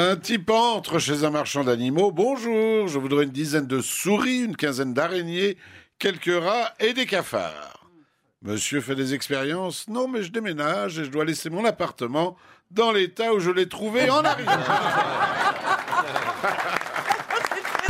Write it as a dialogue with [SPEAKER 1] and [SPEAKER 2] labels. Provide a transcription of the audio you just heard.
[SPEAKER 1] Un type entre chez un marchand d'animaux. Bonjour, je voudrais une dizaine de souris, une quinzaine d'araignées, quelques rats et des cafards. Monsieur fait des expériences Non, mais je déménage et je dois laisser mon appartement dans l'état où je l'ai trouvé en arrivant.